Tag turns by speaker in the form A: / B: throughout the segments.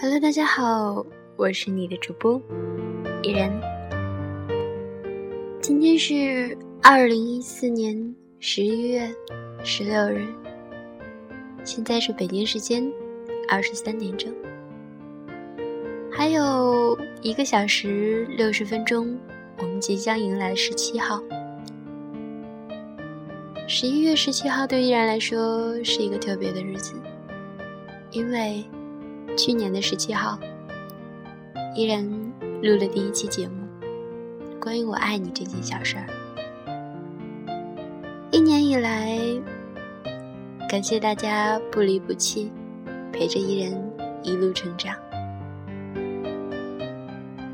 A: Hello，大家好，我是你的主播依然。今天是二零一四年十一月十六日，现在是北京时间二十三点整，还有一个小时六十分钟，我们即将迎来十七号。十一月十七号对依然来说是一个特别的日子，因为去年的十七号，依然录了第一期节目，关于我爱你这件小事儿。一年以来，感谢大家不离不弃，陪着依然一路成长。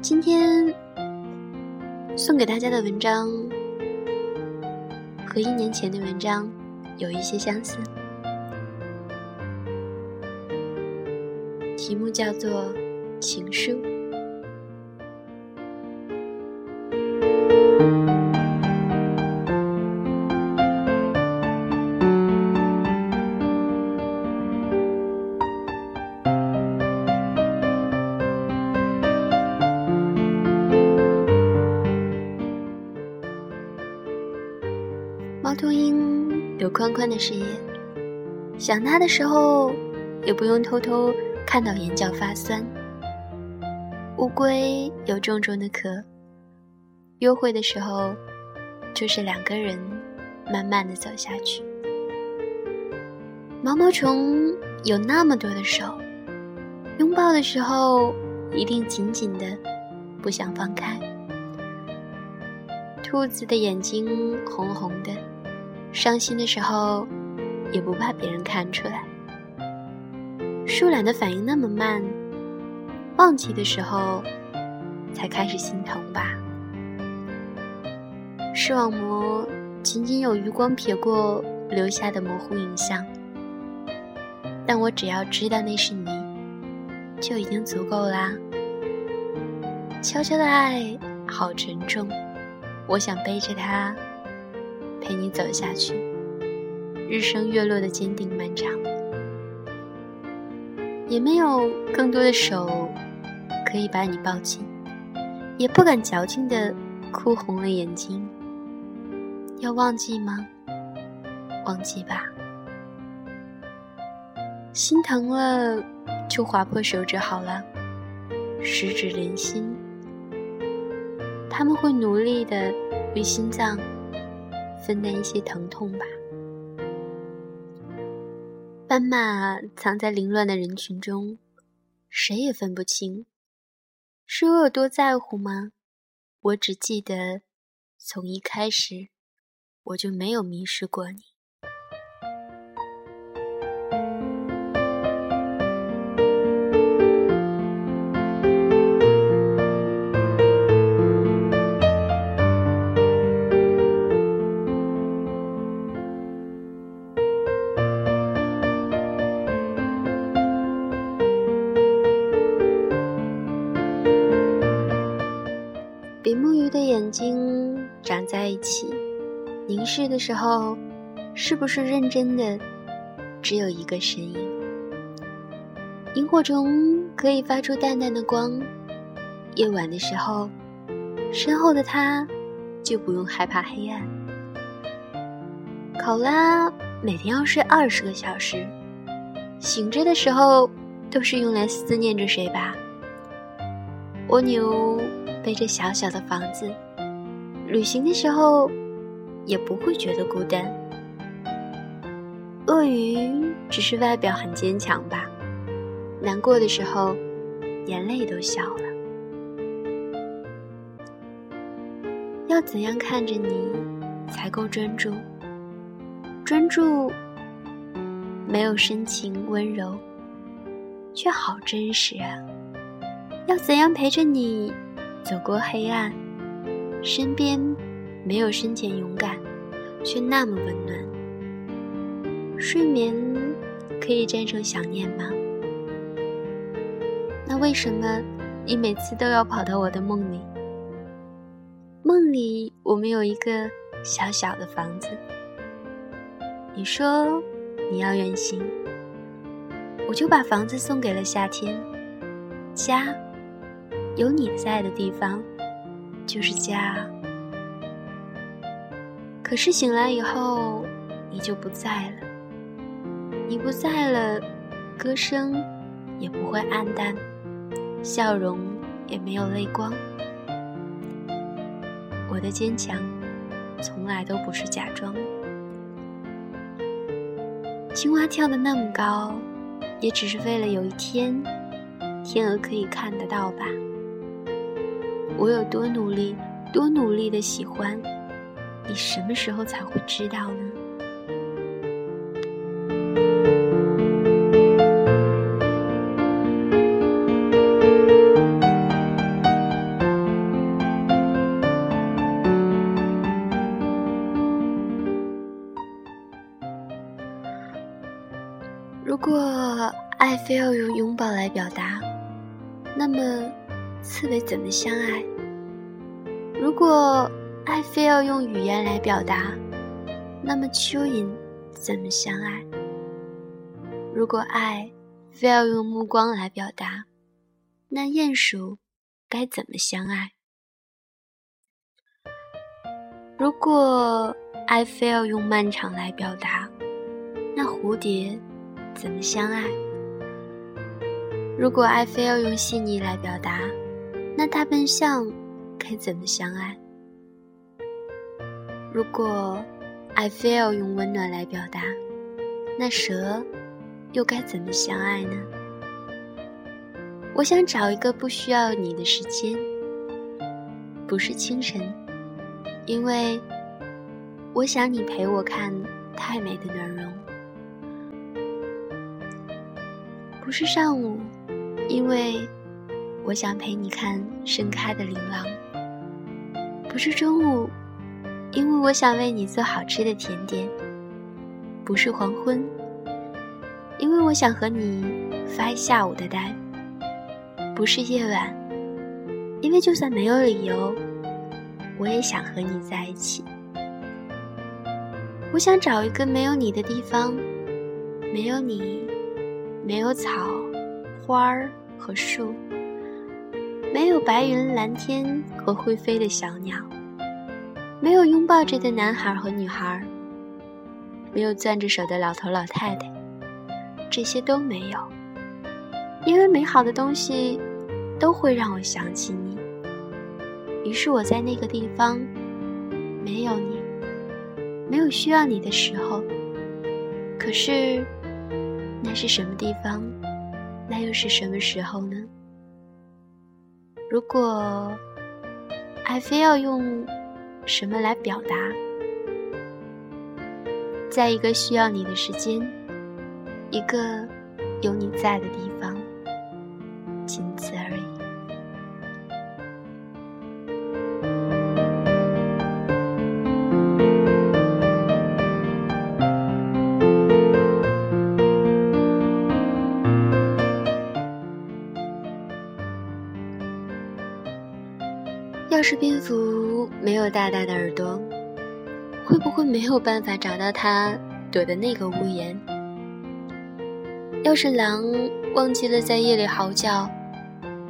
A: 今天送给大家的文章。和一年前的文章有一些相似，题目叫做《情书》。宽宽的视野，想它的时候也不用偷偷看到眼角发酸。乌龟有重重的壳，约会的时候就是两个人慢慢的走下去。毛毛虫有那么多的手，拥抱的时候一定紧紧的，不想放开。兔子的眼睛红红的。伤心的时候，也不怕别人看出来。树懒的反应那么慢，忘记的时候才开始心疼吧。视网膜仅仅有余光瞥过留下的模糊影像，但我只要知道那是你，就已经足够啦。悄悄的爱好沉重，我想背着它。陪你走下去，日升月落的坚定漫长，也没有更多的手可以把你抱紧，也不敢矫情的哭红了眼睛。要忘记吗？忘记吧。心疼了就划破手指好了，十指连心，他们会努力的为心脏。分担一些疼痛吧。斑马藏在凌乱的人群中，谁也分不清。是我有多在乎吗？我只记得，从一开始，我就没有迷失过你。起，凝视的时候，是不是认真的？只有一个身影。萤火虫可以发出淡淡的光，夜晚的时候，身后的他就不用害怕黑暗。考拉每天要睡二十个小时，醒着的时候都是用来思念着谁吧？蜗牛背着小小的房子。旅行的时候，也不会觉得孤单。鳄鱼只是外表很坚强吧，难过的时候，眼泪都笑了。要怎样看着你才够专注？专注没有深情温柔，却好真实啊！要怎样陪着你走过黑暗？身边没有深浅勇敢，却那么温暖。睡眠可以战胜想念吗？那为什么你每次都要跑到我的梦里？梦里我们有一个小小的房子，你说你要远行，我就把房子送给了夏天。家，有你在的地方，就是家。可是醒来以后，你就不在了。你不在了，歌声也不会黯淡，笑容也没有泪光。我的坚强，从来都不是假装。青蛙跳得那么高，也只是为了有一天，天鹅可以看得到吧。我有多努力，多努力的喜欢，你什么时候才会知道呢？如果爱非要用拥抱来表达，那么刺猬怎么相爱？如果爱非要用语言来表达，那么蚯蚓怎么相爱？如果爱非要用目光来表达，那鼹鼠该怎么相爱？如果爱非要用漫长来表达，那蝴蝶。怎么相爱？如果爱非要用细腻来表达，那大笨象该怎么相爱？如果爱非要用温暖来表达，那蛇又该怎么相爱呢？我想找一个不需要你的时间，不是清晨，因为我想你陪我看太美的暖融。不是上午，因为我想陪你看盛开的琳琅；不是中午，因为我想为你做好吃的甜点；不是黄昏，因为我想和你发一下午的呆；不是夜晚，因为就算没有理由，我也想和你在一起。我想找一个没有你的地方，没有你。没有草、花儿和树，没有白云、蓝天和会飞的小鸟，没有拥抱着的男孩和女孩，没有攥着手的老头老太太，这些都没有。因为美好的东西都会让我想起你。于是我在那个地方，没有你，没有需要你的时候，可是。那是什么地方？那又是什么时候呢？如果爱非要用什么来表达，在一个需要你的时间，一个有你在的地方，大大的耳朵，会不会没有办法找到它躲的那个屋檐？要是狼忘记了在夜里嚎叫，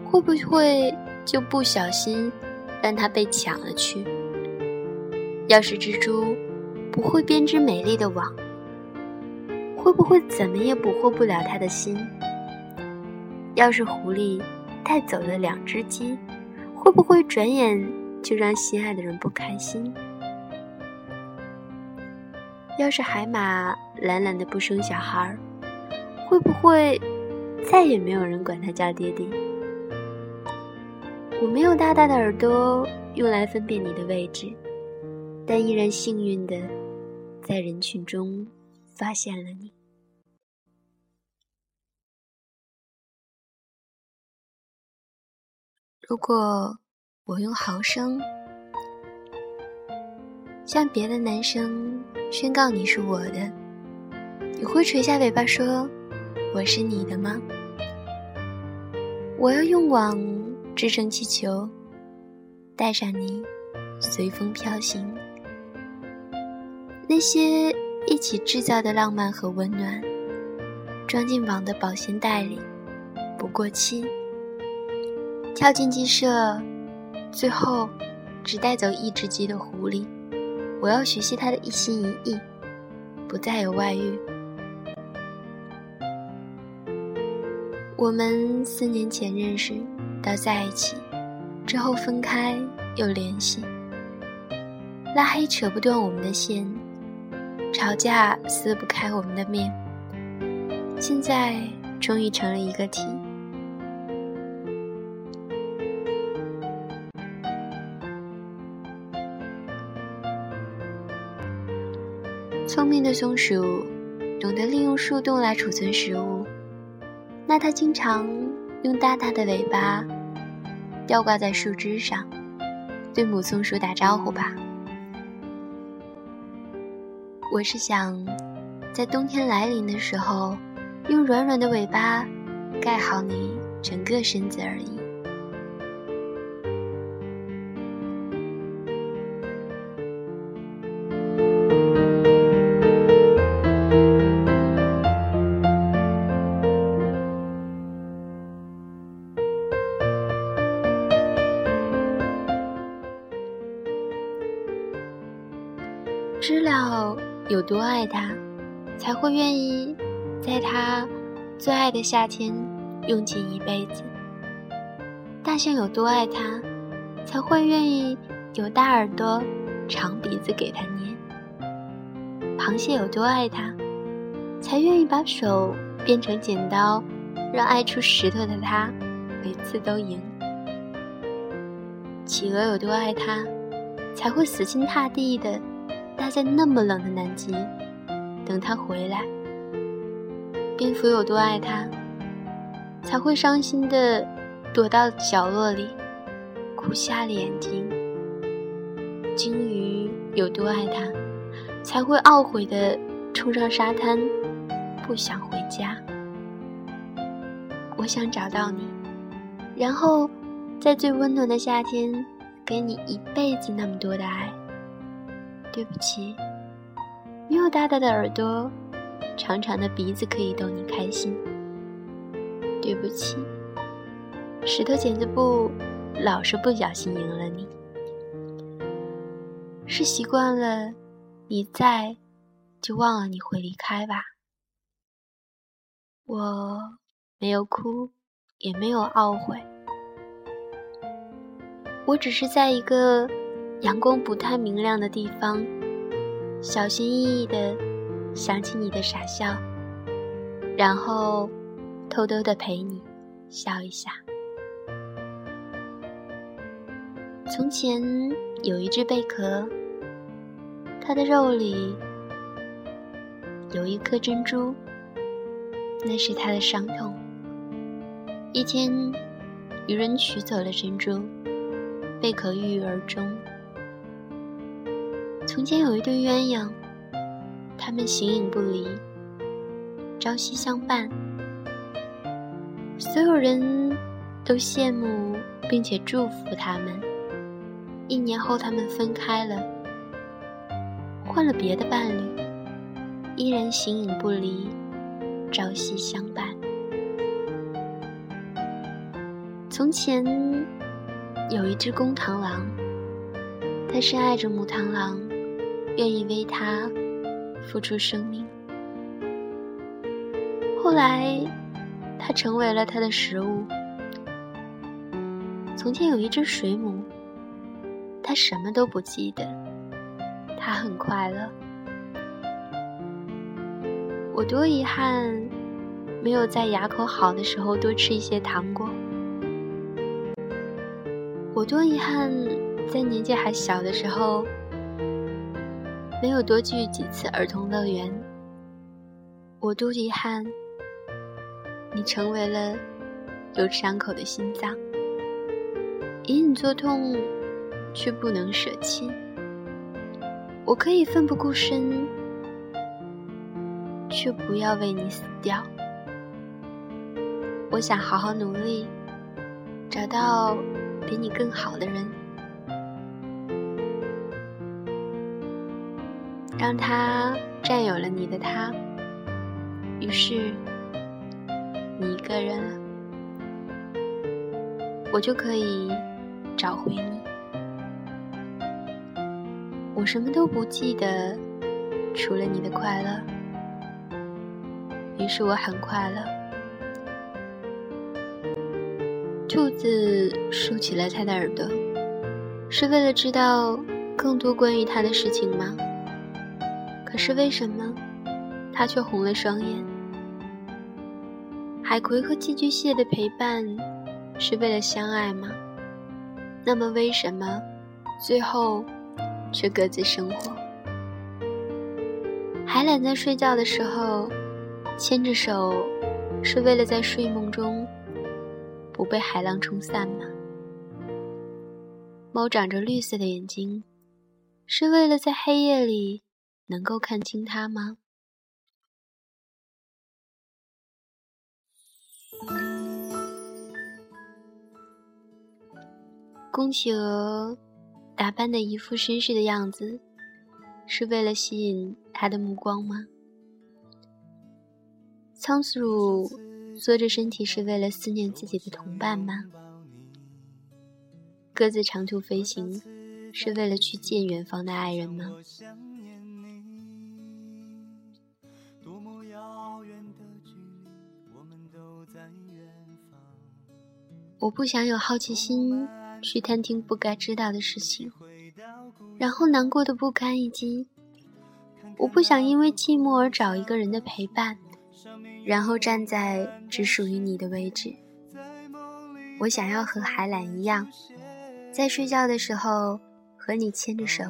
A: 会不会就不小心让它被抢了去？要是蜘蛛不会编织美丽的网，会不会怎么也捕获不了它的心？要是狐狸带走了两只鸡？会不会转眼就让心爱的人不开心？要是海马懒懒的不生小孩儿，会不会再也没有人管它叫爹爹？我没有大大的耳朵用来分辨你的位置，但依然幸运的在人群中发现了你。如果我用毫升向别的男生宣告你是我的，你会垂下尾巴说我是你的吗？我要用网织成气球，带上你随风飘行。那些一起制造的浪漫和温暖，装进网的保鲜袋里，不过期。跳进鸡舍，最后只带走一只鸡的狐狸。我要学习他的一心一意，不再有外遇。我们四年前认识，到在一起，之后分开又联系，拉黑扯不断我们的线，吵架撕不开我们的面，现在终于成了一个题。聪明的松鼠懂得利用树洞来储存食物。那它经常用大大的尾巴吊挂在树枝上，对母松鼠打招呼吧。我是想，在冬天来临的时候，用软软的尾巴盖好你整个身子而已。知了有多爱它，才会愿意在它最爱的夏天用尽一辈子。大象有多爱它，才会愿意有大耳朵、长鼻子给它捏。螃蟹有多爱它，才愿意把手变成剪刀，让爱出石头的它每次都赢。企鹅有多爱它，才会死心塌地的。待在那么冷的南极，等他回来。蝙蝠有多爱他，才会伤心的躲到角落里，哭瞎了眼睛。鲸鱼有多爱他，才会懊悔的冲上沙滩，不想回家。我想找到你，然后在最温暖的夏天，给你一辈子那么多的爱。对不起，没有大大的耳朵，长长的鼻子可以逗你开心。对不起，石头剪子布老是不小心赢了你。是习惯了你在，就忘了你会离开吧。我没有哭，也没有懊悔，我只是在一个。阳光不太明亮的地方，小心翼翼地想起你的傻笑，然后偷偷地陪你笑一下。从前有一只贝壳，它的肉里有一颗珍珠，那是它的伤痛。一天，渔人取走了珍珠，贝壳郁郁而终。从前有一对鸳鸯，他们形影不离，朝夕相伴。所有人都羡慕并且祝福他们。一年后，他们分开了，换了别的伴侣，依然形影不离，朝夕相伴。从前有一只公螳螂，它深爱着母螳螂。愿意为他付出生命。后来，他成为了他的食物。从前有一只水母，它什么都不记得，它很快乐。我多遗憾，没有在牙口好的时候多吃一些糖果。我多遗憾，在年纪还小的时候。没有多去几次儿童乐园，我多遗憾。你成为了有伤口的心脏，隐隐作痛，却不能舍弃。我可以奋不顾身，却不要为你死掉。我想好好努力，找到比你更好的人。让他占有了你的他，于是你一个人了，我就可以找回你。我什么都不记得，除了你的快乐，于是我很快乐。兔子竖起了它的耳朵，是为了知道更多关于它的事情吗？可是为什么，它却红了双眼？海葵和寄居蟹的陪伴，是为了相爱吗？那么为什么，最后却各自生活？海懒在睡觉的时候，牵着手，是为了在睡梦中。不被海浪冲散吗？猫长着绿色的眼睛，是为了在黑夜里能够看清它吗？宫企鹅打扮的一副绅士的样子，是为了吸引他的目光吗？仓鼠。缩着身体是为了思念自己的同伴吗？鸽子长途飞行是为了去见远方的爱人吗？我不想有好奇心去探听不该知道的事情，然后难过的不堪一击。我不想因为寂寞而找一个人的陪伴。然后站在只属于你的位置。我想要和海懒一样，在睡觉的时候和你牵着手，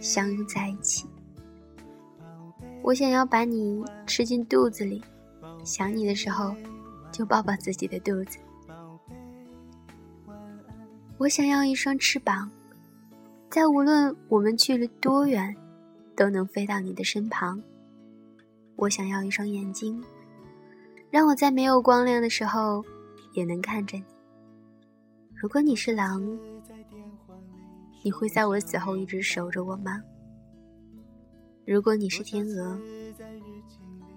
A: 相拥在一起。我想要把你吃进肚子里，想你的时候就抱抱自己的肚子。我想要一双翅膀，在无论我们去了多远，都能飞到你的身旁。我想要一双眼睛。让我在没有光亮的时候也能看着你。如果你是狼，你会在我死后一直守着我吗？如果你是天鹅，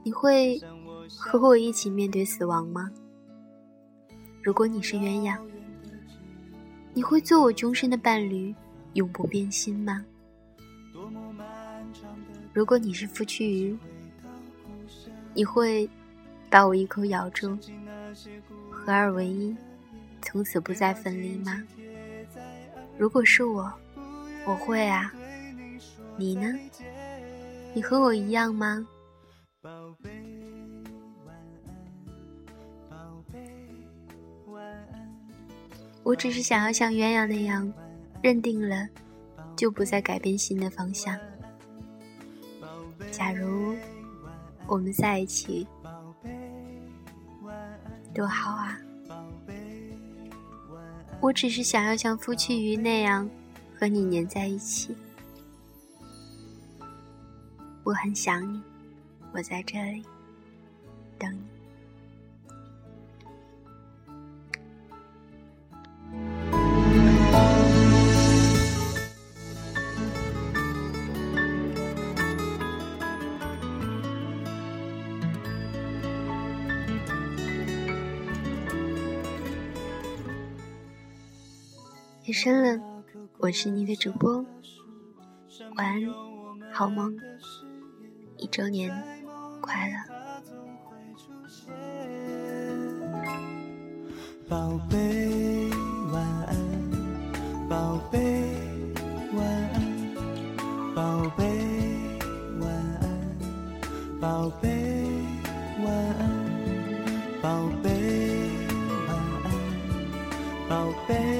A: 你会和我一起面对死亡吗？如果你是鸳鸯，你会做我终身的伴侣，永不变心吗？如果你是夫妻鱼，你会？把我一口咬住，合二为一，从此不再分离吗？如果是我，我会啊。你呢？你和我一样吗？我只是想要像鸳鸯那样，认定了，就不再改变新的方向。假如我们在一起。多好啊！我只是想要像夫妻鱼那样和你黏在一起。我很想你，我在这里等你。夜深了，我是你的主播，晚安，好梦，一周年快乐，
B: 宝贝晚安，宝贝晚安，宝贝晚安，宝贝晚安，宝贝晚安，宝贝。